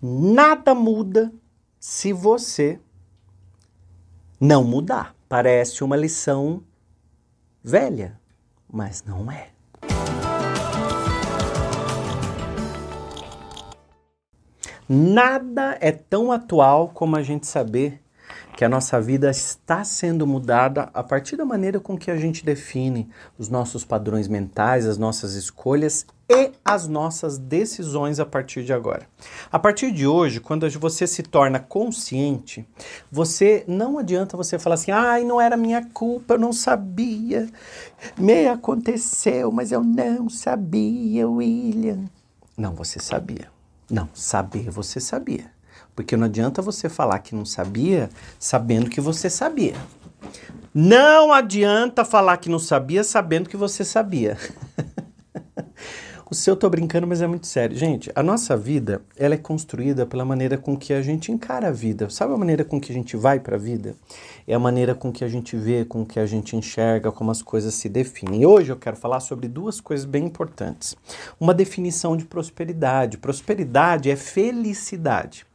nada muda se você não mudar. Parece uma lição velha, mas não é. Nada é tão atual como a gente saber que a nossa vida está sendo mudada a partir da maneira com que a gente define os nossos padrões mentais, as nossas escolhas e as nossas decisões a partir de agora. A partir de hoje, quando você se torna consciente, você não adianta você falar assim: "Ai, não era minha culpa, eu não sabia. Me aconteceu, mas eu não sabia, William". Não, você sabia. Não, saber você sabia. Porque não adianta você falar que não sabia sabendo que você sabia. Não adianta falar que não sabia sabendo que você sabia. o seu tô brincando, mas é muito sério. Gente, a nossa vida, ela é construída pela maneira com que a gente encara a vida. Sabe a maneira com que a gente vai para a vida? É a maneira com que a gente vê, com que a gente enxerga, como as coisas se definem. E hoje eu quero falar sobre duas coisas bem importantes. Uma definição de prosperidade. Prosperidade é felicidade.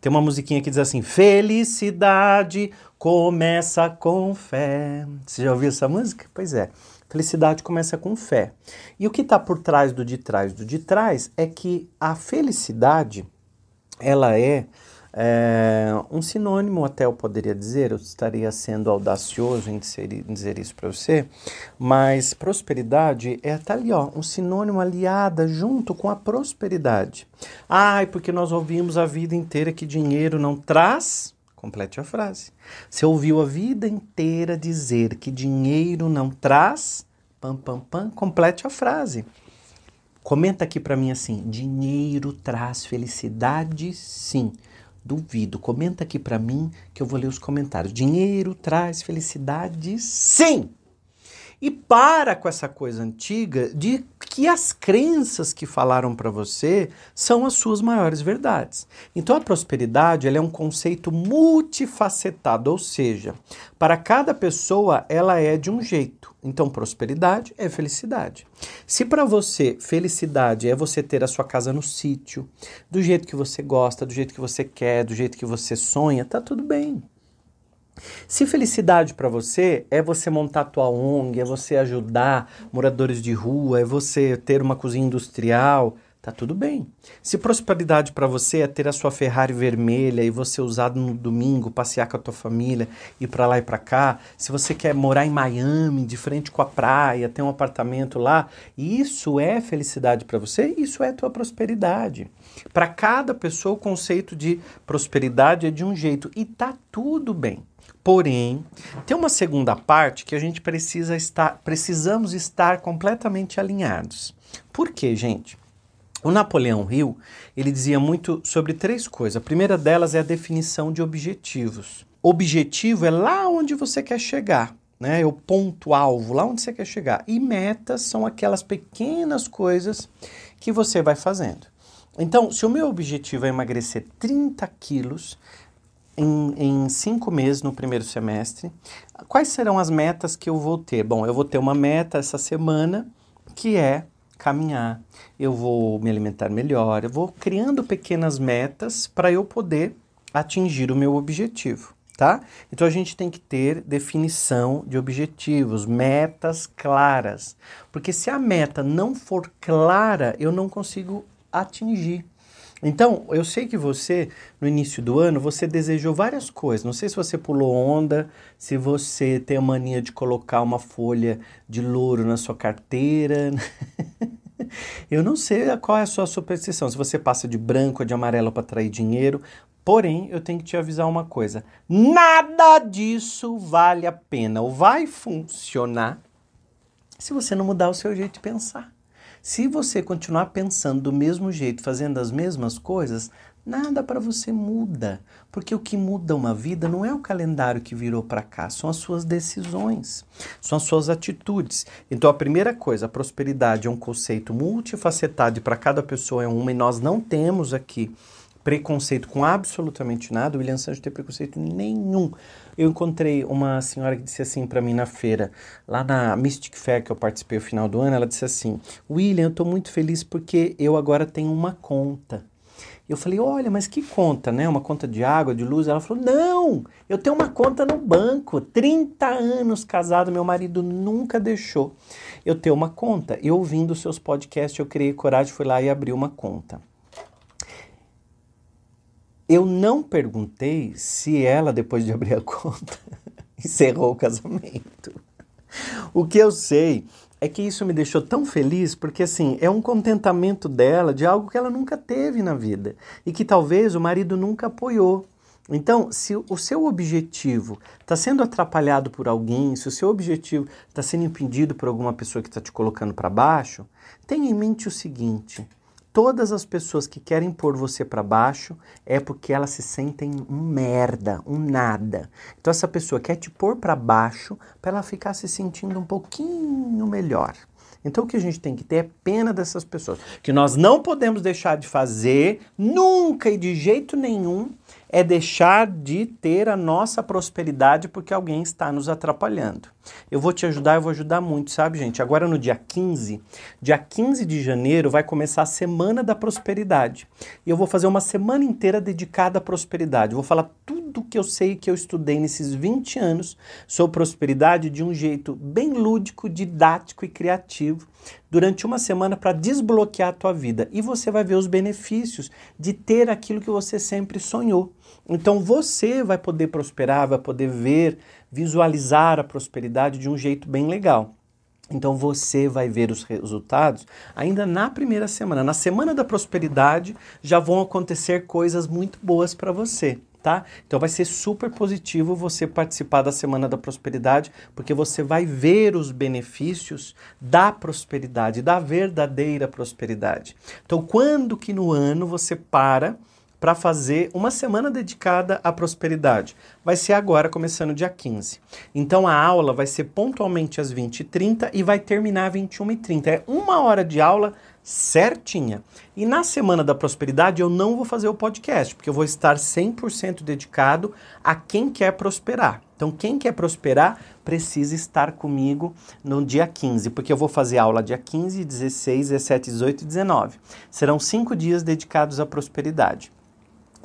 Tem uma musiquinha que diz assim: Felicidade começa com fé. Você já ouviu essa música? Pois é. Felicidade começa com fé. E o que está por trás do de trás do de trás é que a felicidade ela é é, um sinônimo, até eu poderia dizer, eu estaria sendo audacioso em dizer, em dizer isso para você, mas prosperidade é tá ali, ó, um sinônimo aliada junto com a prosperidade. Ai, porque nós ouvimos a vida inteira que dinheiro não traz. Complete a frase. Você ouviu a vida inteira dizer que dinheiro não traz. Pam, pam, pam. Complete a frase. Comenta aqui para mim assim: dinheiro traz felicidade, sim. Duvido. Comenta aqui para mim que eu vou ler os comentários. Dinheiro traz felicidade? Sim! E para com essa coisa antiga de que as crenças que falaram para você são as suas maiores verdades. Então a prosperidade ela é um conceito multifacetado, ou seja, para cada pessoa ela é de um jeito. Então prosperidade é felicidade. Se para você felicidade é você ter a sua casa no sítio, do jeito que você gosta, do jeito que você quer, do jeito que você sonha, tá tudo bem. Se felicidade para você é você montar tua ONG, é você ajudar moradores de rua, é você ter uma cozinha industrial, tá tudo bem. Se prosperidade para você é ter a sua Ferrari vermelha e você usar no domingo, passear com a tua família, ir para lá e para cá, se você quer morar em Miami, de frente com a praia, ter um apartamento lá, isso é felicidade para você, isso é tua prosperidade. Para cada pessoa o conceito de prosperidade é de um jeito e tá tudo bem. Porém, tem uma segunda parte que a gente precisa estar, precisamos estar completamente alinhados. Por quê, gente? O Napoleão Hill, ele dizia muito sobre três coisas. A primeira delas é a definição de objetivos. Objetivo é lá onde você quer chegar, né? É o ponto alvo, lá onde você quer chegar. E metas são aquelas pequenas coisas que você vai fazendo. Então, se o meu objetivo é emagrecer 30 quilos, em, em cinco meses no primeiro semestre. Quais serão as metas que eu vou ter? Bom, eu vou ter uma meta essa semana que é caminhar, eu vou me alimentar melhor, eu vou criando pequenas metas para eu poder atingir o meu objetivo, tá? Então a gente tem que ter definição de objetivos, metas claras, porque se a meta não for clara, eu não consigo atingir. Então, eu sei que você, no início do ano, você desejou várias coisas. Não sei se você pulou onda, se você tem a mania de colocar uma folha de louro na sua carteira. eu não sei qual é a sua superstição, se você passa de branco ou de amarelo para atrair dinheiro. Porém, eu tenho que te avisar uma coisa: nada disso vale a pena ou vai funcionar se você não mudar o seu jeito de pensar. Se você continuar pensando do mesmo jeito, fazendo as mesmas coisas, nada para você muda. Porque o que muda uma vida não é o calendário que virou para cá, são as suas decisões, são as suas atitudes. Então, a primeira coisa, a prosperidade é um conceito multifacetado e para cada pessoa é uma, e nós não temos aqui preconceito com absolutamente nada. O William Sancho tem preconceito nenhum. Eu encontrei uma senhora que disse assim para mim na feira, lá na Mystic Fair que eu participei no final do ano, ela disse assim: "William, eu tô muito feliz porque eu agora tenho uma conta". Eu falei, olha, mas que conta, né? Uma conta de água, de luz? Ela falou, não, eu tenho uma conta no banco. 30 anos casado, meu marido nunca deixou eu ter uma conta. E ouvindo seus podcasts, eu criei coragem, fui lá e abri uma conta. Eu não perguntei se ela, depois de abrir a conta, encerrou o casamento. O que eu sei é que isso me deixou tão feliz porque assim é um contentamento dela de algo que ela nunca teve na vida e que talvez o marido nunca apoiou. Então, se o seu objetivo está sendo atrapalhado por alguém, se o seu objetivo está sendo impedido por alguma pessoa que está te colocando para baixo, tenha em mente o seguinte: todas as pessoas que querem pôr você para baixo é porque elas se sentem um merda, um nada. Então essa pessoa quer te pôr para baixo para ela ficar se sentindo um pouquinho melhor. Então o que a gente tem que ter é pena dessas pessoas. Que nós não podemos deixar de fazer nunca e de jeito nenhum é deixar de ter a nossa prosperidade porque alguém está nos atrapalhando. Eu vou te ajudar, eu vou ajudar muito, sabe, gente? Agora no dia 15, dia 15 de janeiro, vai começar a Semana da Prosperidade. E eu vou fazer uma semana inteira dedicada à prosperidade. Vou falar tudo que eu sei que eu estudei nesses 20 anos sobre prosperidade de um jeito bem lúdico, didático e criativo durante uma semana para desbloquear a tua vida. E você vai ver os benefícios de ter aquilo que você sempre sonhou. Então você vai poder prosperar, vai poder ver, visualizar a prosperidade de um jeito bem legal. Então você vai ver os resultados ainda na primeira semana. Na semana da prosperidade já vão acontecer coisas muito boas para você tá? Então vai ser super positivo você participar da Semana da Prosperidade, porque você vai ver os benefícios da prosperidade, da verdadeira prosperidade. Então, quando que no ano você para para fazer uma semana dedicada à prosperidade. Vai ser agora, começando dia 15. Então a aula vai ser pontualmente às 20h30 e vai terminar às 21h30. É uma hora de aula certinha. E na Semana da Prosperidade eu não vou fazer o podcast, porque eu vou estar 100% dedicado a quem quer prosperar. Então, quem quer prosperar precisa estar comigo no dia 15, porque eu vou fazer aula dia 15, 16, 17, 18 e 19. Serão cinco dias dedicados à prosperidade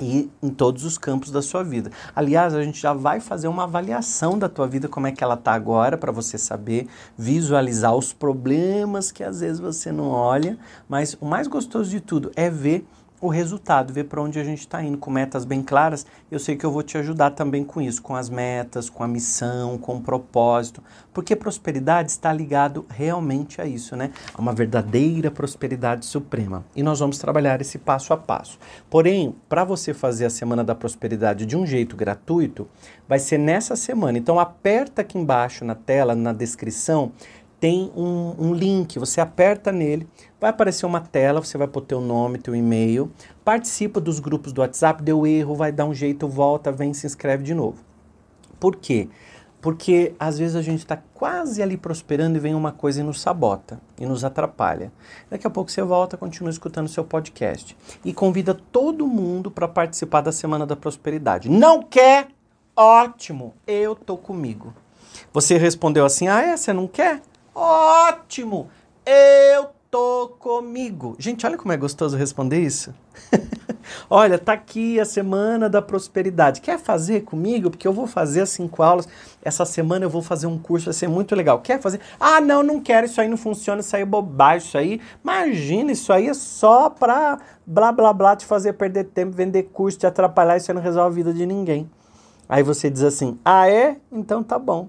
e em todos os campos da sua vida. Aliás, a gente já vai fazer uma avaliação da tua vida, como é que ela está agora, para você saber visualizar os problemas que às vezes você não olha, mas o mais gostoso de tudo é ver o resultado, ver para onde a gente está indo, com metas bem claras. Eu sei que eu vou te ajudar também com isso, com as metas, com a missão, com o propósito, porque prosperidade está ligado realmente a isso, né? A uma verdadeira prosperidade suprema. E nós vamos trabalhar esse passo a passo. Porém, para você fazer a semana da prosperidade de um jeito gratuito, vai ser nessa semana. Então aperta aqui embaixo na tela, na descrição, tem um, um, link, você aperta nele, vai aparecer uma tela, você vai pôr teu nome, teu e-mail, participa dos grupos do WhatsApp, deu erro, vai dar um jeito, volta, vem se inscreve de novo. Por quê? Porque às vezes a gente está quase ali prosperando e vem uma coisa e nos sabota e nos atrapalha. Daqui a pouco você volta, continua escutando seu podcast e convida todo mundo para participar da Semana da Prosperidade. Não quer? Ótimo, eu tô comigo. Você respondeu assim: ah, é? Você não quer? Ótimo! Eu tô comigo. Gente, olha como é gostoso responder isso. olha, tá aqui a semana da prosperidade. Quer fazer comigo? Porque eu vou fazer as cinco aulas. Essa semana eu vou fazer um curso, vai ser muito legal. Quer fazer? Ah, não, não quero. Isso aí não funciona. Isso aí é bobagem. Isso aí, imagina, isso aí é só pra blá blá blá te fazer perder tempo, vender curso, te atrapalhar. Isso aí não resolve a vida de ninguém. Aí você diz assim: ah, é? Então tá bom.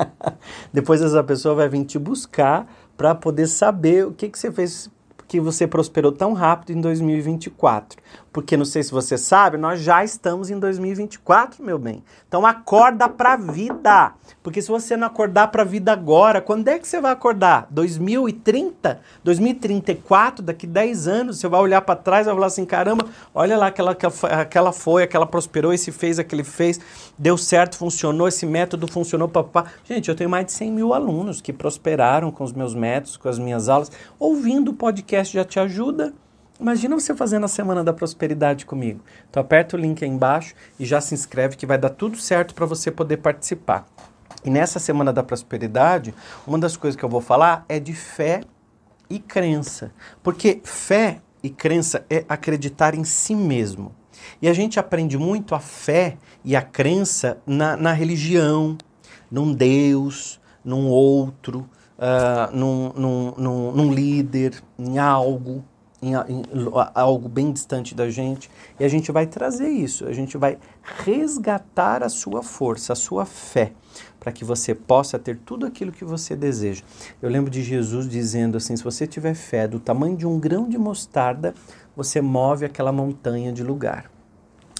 Depois essa pessoa vai vir te buscar para poder saber o que, que você fez que você prosperou tão rápido em 2024. Porque não sei se você sabe, nós já estamos em 2024, meu bem. Então acorda pra vida. Porque se você não acordar pra vida agora, quando é que você vai acordar? 2030? 2034? Daqui 10 anos, você vai olhar para trás e vai falar assim: caramba, olha lá, aquela, aquela foi, aquela prosperou, esse fez, aquele fez, deu certo, funcionou, esse método funcionou, papá. Gente, eu tenho mais de 100 mil alunos que prosperaram com os meus métodos, com as minhas aulas. Ouvindo o podcast já te ajuda. Imagina você fazendo a Semana da Prosperidade comigo. Então aperta o link aí embaixo e já se inscreve que vai dar tudo certo para você poder participar. E nessa Semana da Prosperidade, uma das coisas que eu vou falar é de fé e crença. Porque fé e crença é acreditar em si mesmo. E a gente aprende muito a fé e a crença na, na religião, num Deus, num outro, uh, num, num, num, num, líder, em algo, em, em, algo bem distante da gente. E a gente vai trazer isso, a gente vai resgatar a sua força, a sua fé, para que você possa ter tudo aquilo que você deseja. Eu lembro de Jesus dizendo assim: se você tiver fé do tamanho de um grão de mostarda, você move aquela montanha de lugar.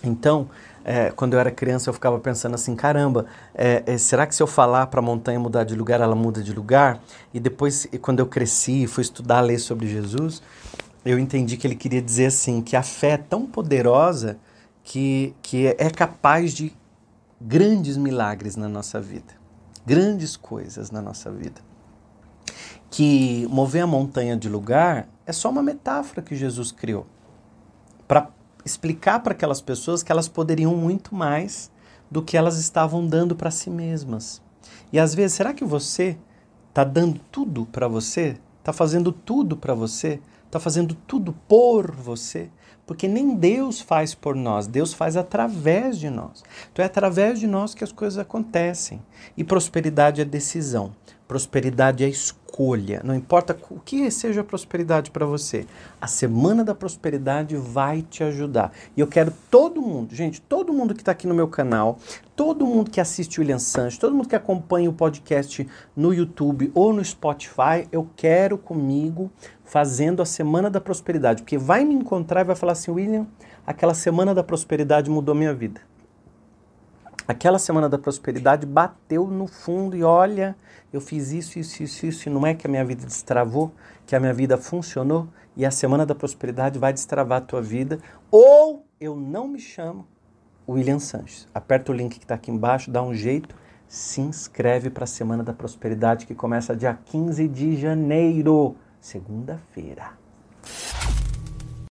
Então, é, quando eu era criança, eu ficava pensando assim: caramba, é, é, será que se eu falar para a montanha mudar de lugar, ela muda de lugar? E depois, quando eu cresci e fui estudar, ler sobre Jesus, eu entendi que ele queria dizer assim: que a fé é tão poderosa que, que é capaz de grandes milagres na nossa vida, grandes coisas na nossa vida. Que mover a montanha de lugar é só uma metáfora que Jesus criou para explicar para aquelas pessoas que elas poderiam muito mais do que elas estavam dando para si mesmas. E às vezes, será que você está dando tudo para você? Está fazendo tudo para você? Está fazendo tudo por você? Porque nem Deus faz por nós, Deus faz através de nós. Então é através de nós que as coisas acontecem. E prosperidade é decisão, prosperidade é escolha escolha, não importa o que seja a prosperidade para você, a semana da prosperidade vai te ajudar. E eu quero todo mundo, gente, todo mundo que está aqui no meu canal, todo mundo que assiste o William Sanches, todo mundo que acompanha o podcast no YouTube ou no Spotify, eu quero comigo fazendo a semana da prosperidade, porque vai me encontrar e vai falar assim, William, aquela semana da prosperidade mudou minha vida. Aquela semana da prosperidade bateu no fundo e olha, eu fiz isso, isso, isso, isso, e não é que a minha vida destravou, que a minha vida funcionou, e a semana da prosperidade vai destravar a tua vida, ou eu não me chamo William Sanches. Aperta o link que está aqui embaixo, dá um jeito, se inscreve para a Semana da Prosperidade que começa dia 15 de janeiro, segunda-feira.